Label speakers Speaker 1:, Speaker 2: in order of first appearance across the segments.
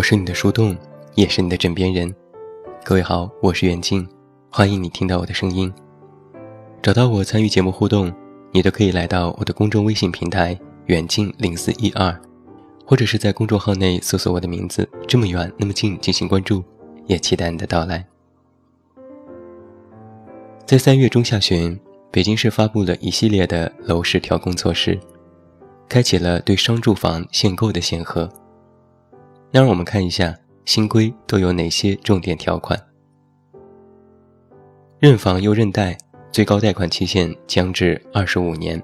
Speaker 1: 我是你的树洞，也是你的枕边人。各位好，我是远近，欢迎你听到我的声音。找到我参与节目互动，你都可以来到我的公众微信平台远近零四一二，或者是在公众号内搜索我的名字这么远那么近进行关注，也期待你的到来。在三月中下旬，北京市发布了一系列的楼市调控措施，开启了对商住房限购的限河。那让我们看一下新规都有哪些重点条款。认房又认贷，最高贷款期限将至二十五年。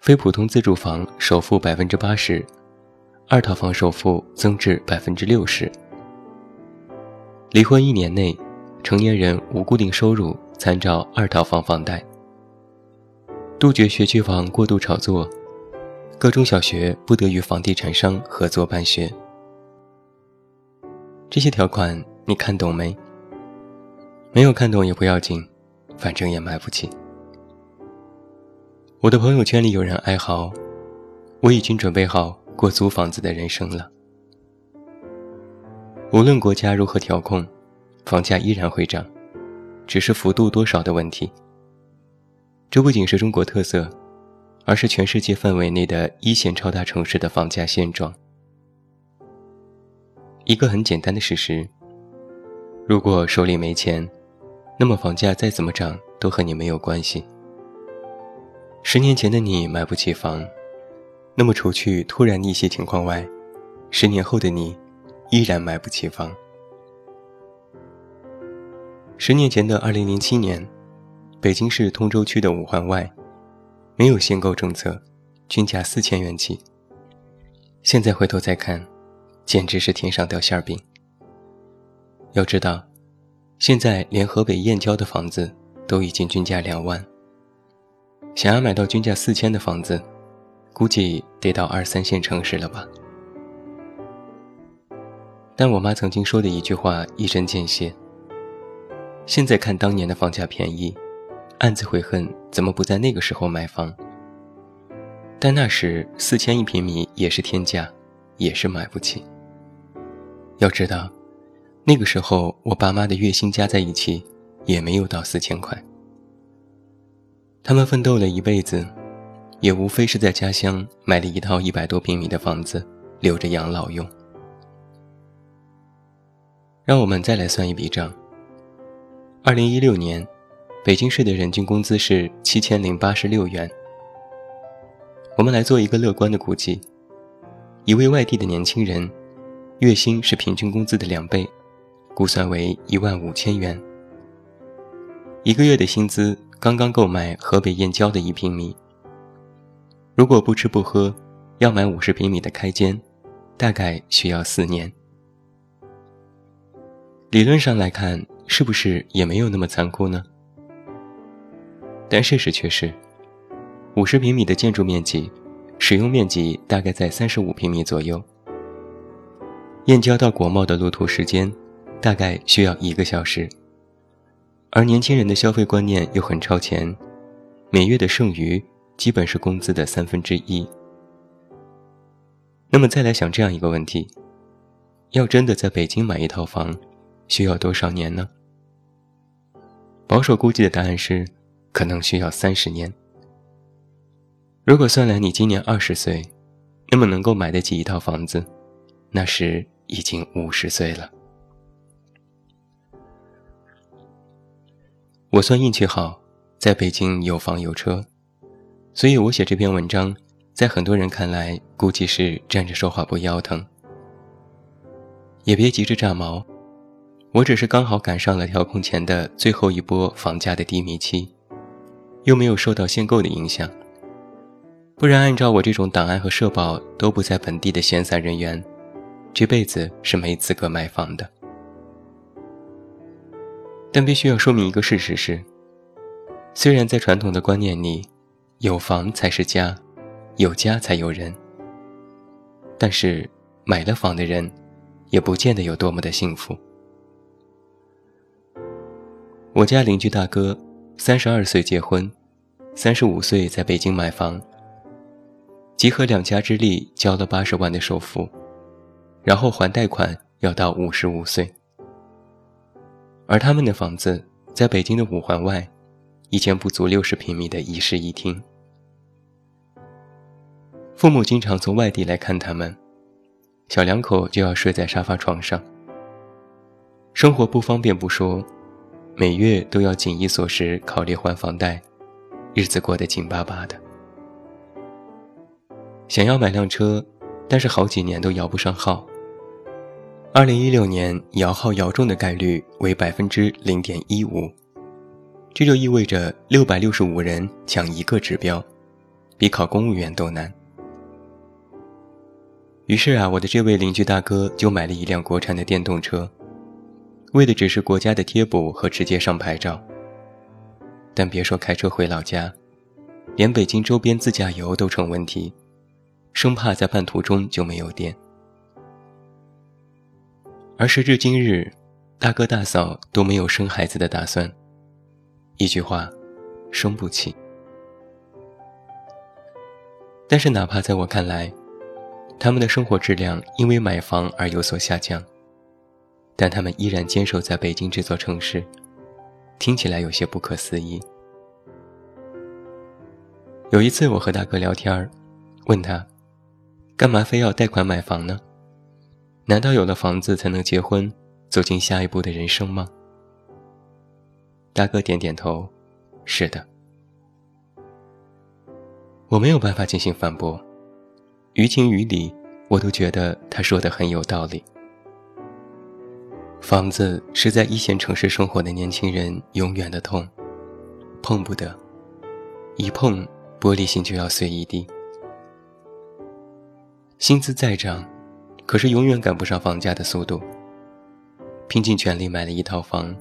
Speaker 1: 非普通自住房首付百分之八十，二套房首付增至百分之六十。离婚一年内，成年人无固定收入参照二套房房贷。杜绝学区房过度炒作。各中小学不得与房地产商合作办学。这些条款你看懂没？没有看懂也不要紧，反正也买不起。我的朋友圈里有人哀嚎：“我已经准备好过租房子的人生了。”无论国家如何调控，房价依然会涨，只是幅度多少的问题。这不仅是中国特色。而是全世界范围内的一线超大城市的房价现状。一个很简单的事实：如果手里没钱，那么房价再怎么涨都和你没有关系。十年前的你买不起房，那么除去突然逆袭情况外，十年后的你依然买不起房。十年前的二零零七年，北京市通州区的五环外。没有限购政策，均价四千元起。现在回头再看，简直是天上掉馅儿饼。要知道，现在连河北燕郊的房子都已经均价两万，想要买到均价四千的房子，估计得到二三线城市了吧？但我妈曾经说的一句话一针见血：现在看当年的房价便宜。暗自悔恨，怎么不在那个时候买房？但那时四千一平米也是天价，也是买不起。要知道，那个时候我爸妈的月薪加在一起也没有到四千块。他们奋斗了一辈子，也无非是在家乡买了一套一百多平米的房子，留着养老用。让我们再来算一笔账。二零一六年。北京市的人均工资是七千零八十六元。我们来做一个乐观的估计：一位外地的年轻人，月薪是平均工资的两倍，估算为一万五千元。一个月的薪资刚刚够买河北燕郊的一平米。如果不吃不喝，要买五十平米的开间，大概需要四年。理论上来看，是不是也没有那么残酷呢？但事实却是，五十平米的建筑面积，使用面积大概在三十五平米左右。燕郊到国贸的路途时间，大概需要一个小时。而年轻人的消费观念又很超前，每月的剩余基本是工资的三分之一。那么再来想这样一个问题：要真的在北京买一套房，需要多少年呢？保守估计的答案是。可能需要三十年。如果算来你今年二十岁，那么能够买得起一套房子，那时已经五十岁了。我算运气好，在北京有房有车，所以我写这篇文章，在很多人看来估计是站着说话不腰疼。也别急着炸毛，我只是刚好赶上了调控前的最后一波房价的低迷期。又没有受到限购的影响，不然按照我这种档案和社保都不在本地的闲散人员，这辈子是没资格买房的。但必须要说明一个事实是：虽然在传统的观念里，有房才是家，有家才有人，但是买了房的人，也不见得有多么的幸福。我家邻居大哥。三十二岁结婚，三十五岁在北京买房，集合两家之力交了八十万的首付，然后还贷款要到五十五岁。而他们的房子在北京的五环外，一间不足六十平米的一室一厅。父母经常从外地来看他们，小两口就要睡在沙发床上。生活不方便不说，每月都要紧衣缩食考虑还房贷，日子过得紧巴巴的。想要买辆车，但是好几年都摇不上号。二零一六年摇号摇中的概率为百分之零点一五，这就意味着六百六十五人抢一个指标，比考公务员都难。于是啊，我的这位邻居大哥就买了一辆国产的电动车，为的只是国家的贴补和直接上牌照。但别说开车回老家，连北京周边自驾游都成问题，生怕在半途中就没有电。而时至今日，大哥大嫂都没有生孩子的打算。一句话，生不起。但是哪怕在我看来，他们的生活质量因为买房而有所下降，但他们依然坚守在北京这座城市，听起来有些不可思议。有一次我和大哥聊天问他，干嘛非要贷款买房呢？难道有了房子才能结婚，走进下一步的人生吗？大哥点点头，是的。我没有办法进行反驳，于情于理，我都觉得他说的很有道理。房子是在一线城市生活的年轻人永远的痛，碰不得，一碰玻璃心就要碎一地。薪资再涨。可是永远赶不上房价的速度。拼尽全力买了一套房，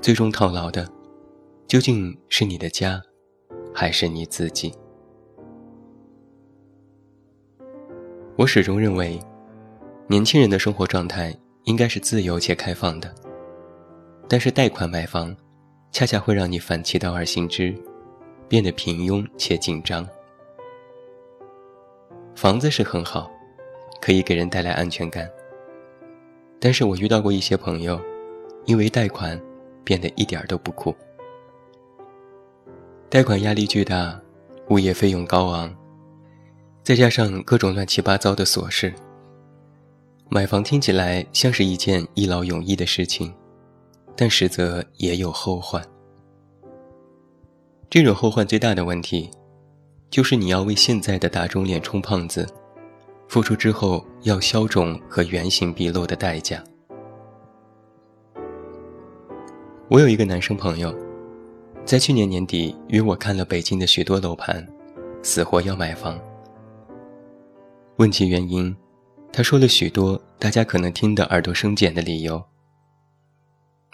Speaker 1: 最终套牢的，究竟是你的家，还是你自己？我始终认为，年轻人的生活状态应该是自由且开放的。但是贷款买房，恰恰会让你反其道而行之，变得平庸且紧张。房子是很好。可以给人带来安全感，但是我遇到过一些朋友，因为贷款变得一点都不酷。贷款压力巨大，物业费用高昂，再加上各种乱七八糟的琐事，买房听起来像是一件一劳永逸的事情，但实则也有后患。这种后患最大的问题，就是你要为现在的打肿脸充胖子。付出之后要消肿和原形毕露的代价。我有一个男生朋友，在去年年底约我看了北京的许多楼盘，死活要买房。问其原因，他说了许多大家可能听得耳朵生茧的理由，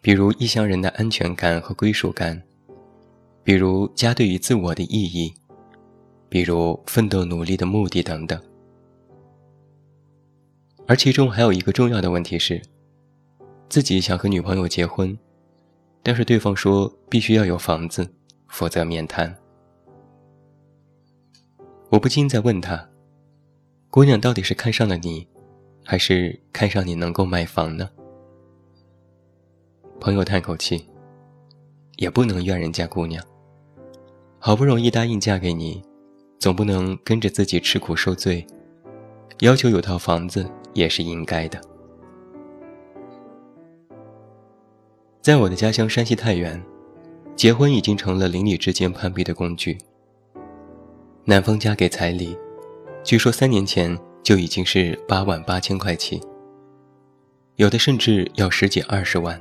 Speaker 1: 比如异乡人的安全感和归属感，比如家对于自我的意义，比如奋斗努力的目的等等。而其中还有一个重要的问题是，自己想和女朋友结婚，但是对方说必须要有房子，否则免谈。我不禁在问他：“姑娘到底是看上了你，还是看上你能够买房呢？”朋友叹口气：“也不能怨人家姑娘，好不容易答应嫁给你，总不能跟着自己吃苦受罪，要求有套房子。”也是应该的。在我的家乡山西太原，结婚已经成了邻里之间攀比的工具。男方家给彩礼，据说三年前就已经是八万八千块起，有的甚至要十几二十万。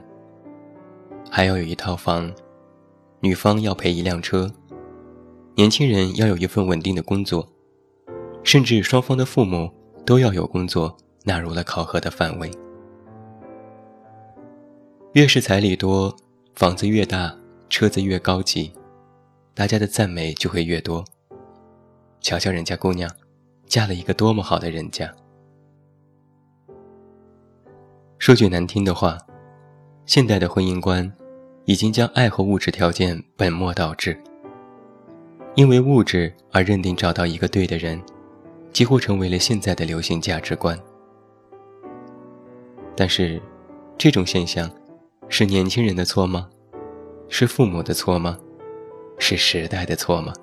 Speaker 1: 还要有一套房，女方要赔一辆车，年轻人要有一份稳定的工作，甚至双方的父母都要有工作。纳入了考核的范围。越是彩礼多，房子越大，车子越高级，大家的赞美就会越多。瞧瞧人家姑娘，嫁了一个多么好的人家。说句难听的话，现代的婚姻观已经将爱和物质条件本末倒置，因为物质而认定找到一个对的人，几乎成为了现在的流行价值观。但是，这种现象，是年轻人的错吗？是父母的错吗？是时代的错吗？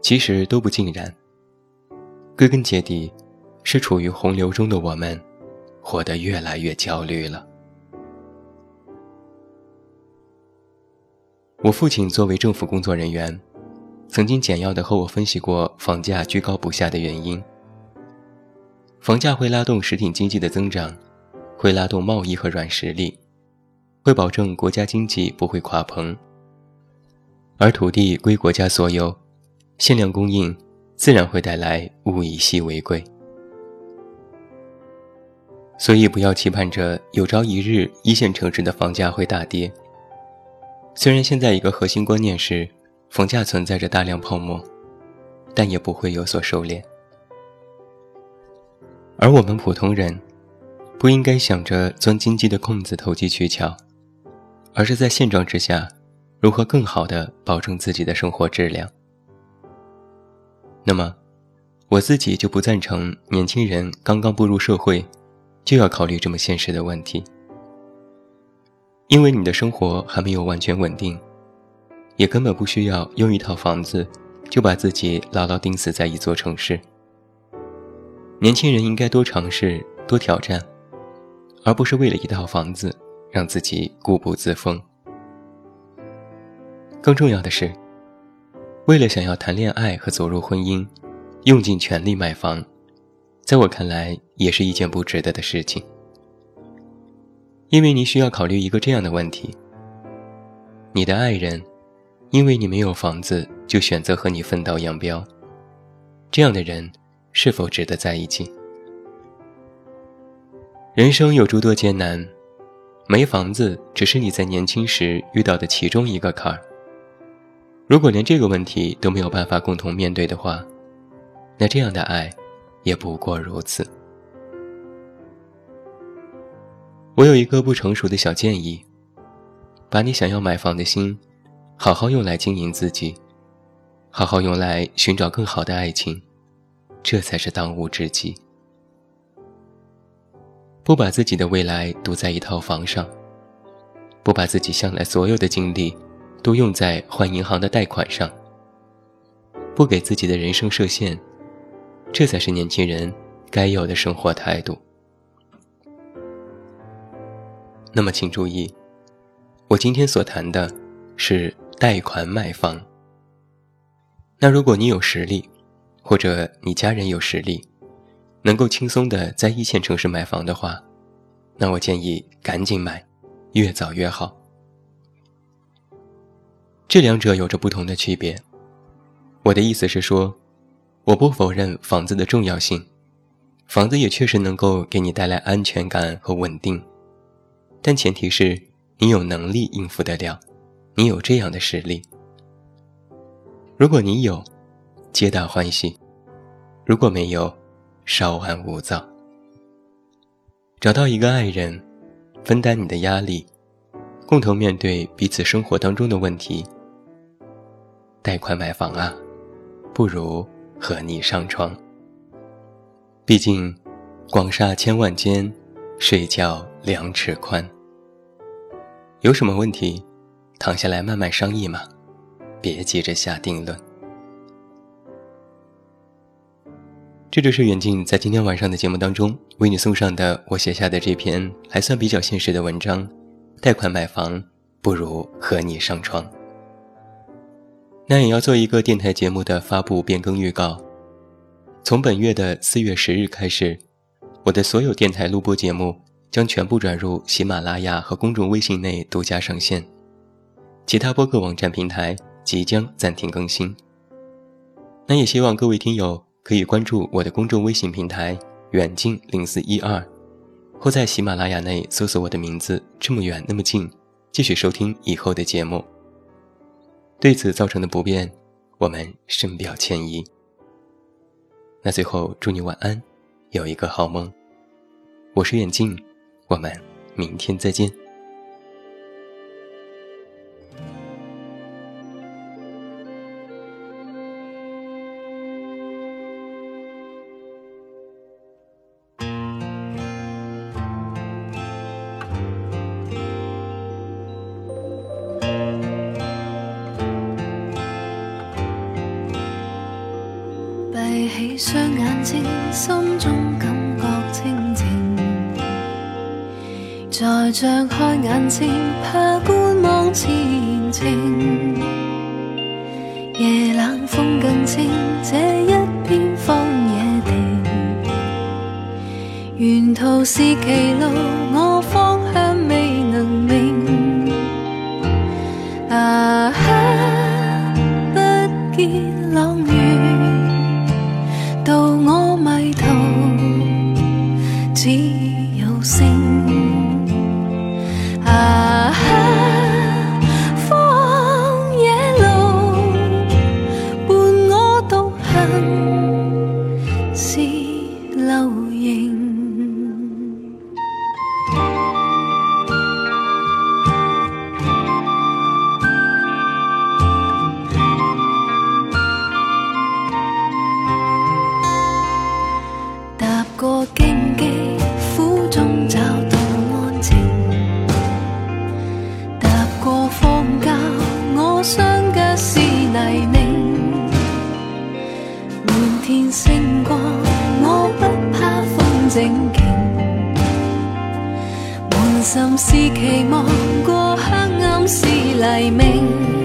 Speaker 1: 其实都不尽然。归根结底，是处于洪流中的我们，活得越来越焦虑了。我父亲作为政府工作人员，曾经简要的和我分析过房价居高不下的原因。房价会拉动实体经济的增长，会拉动贸易和软实力，会保证国家经济不会垮棚。而土地归国家所有，限量供应。自然会带来物以稀为贵，所以不要期盼着有朝一日一线城市的房价会大跌。虽然现在一个核心观念是房价存在着大量泡沫，但也不会有所收敛。而我们普通人，不应该想着钻经济的空子投机取巧，而是在现状之下，如何更好的保证自己的生活质量。那么，我自己就不赞成年轻人刚刚步入社会，就要考虑这么现实的问题。因为你的生活还没有完全稳定，也根本不需要用一套房子就把自己牢牢钉死在一座城市。年轻人应该多尝试、多挑战，而不是为了一套房子让自己固步自封。更重要的是。为了想要谈恋爱和走入婚姻，用尽全力买房，在我看来也是一件不值得的事情。因为你需要考虑一个这样的问题：你的爱人，因为你没有房子就选择和你分道扬镳，这样的人是否值得在一起？人生有诸多艰难，没房子只是你在年轻时遇到的其中一个坎儿。如果连这个问题都没有办法共同面对的话，那这样的爱也不过如此。我有一个不成熟的小建议：把你想要买房的心，好好用来经营自己，好好用来寻找更好的爱情，这才是当务之急。不把自己的未来赌在一套房上，不把自己向来所有的精力。都用在还银行的贷款上，不给自己的人生设限，这才是年轻人该有的生活态度。那么，请注意，我今天所谈的是贷款买房。那如果你有实力，或者你家人有实力，能够轻松的在一线城市买房的话，那我建议赶紧买，越早越好。这两者有着不同的区别。我的意思是说，我不否认房子的重要性，房子也确实能够给你带来安全感和稳定，但前提是你有能力应付得了，你有这样的实力。如果你有，皆大欢喜；如果没有，稍安勿躁。找到一个爱人，分担你的压力。共同面对彼此生活当中的问题。贷款买房啊，不如和你上床。毕竟，广厦千万间，睡觉两尺宽。有什么问题，躺下来慢慢商议嘛，别急着下定论。这就是远近在今天晚上的节目当中为你送上的我写下的这篇还算比较现实的文章。贷款买房不如和你上床。那也要做一个电台节目的发布变更预告。从本月的四月十日开始，我的所有电台录播节目将全部转入喜马拉雅和公众微信内独家上线，其他播客网站平台即将暂停更新。那也希望各位听友可以关注我的公众微信平台远近零四一二。或在喜马拉雅内搜索我的名字，这么远那么近，继续收听以后的节目。对此造成的不便，我们深表歉意。那最后祝你晚安，有一个好梦。我是眼镜，我们明天再见。
Speaker 2: 起双眼睛，心中感觉清静。再张开眼睛，怕观望前程。夜冷风更清，这一片荒野地，沿途是歧路，放假，我雙腳是黎明。满天星光，我不怕风正劲。满心是期望，过黑暗是黎明。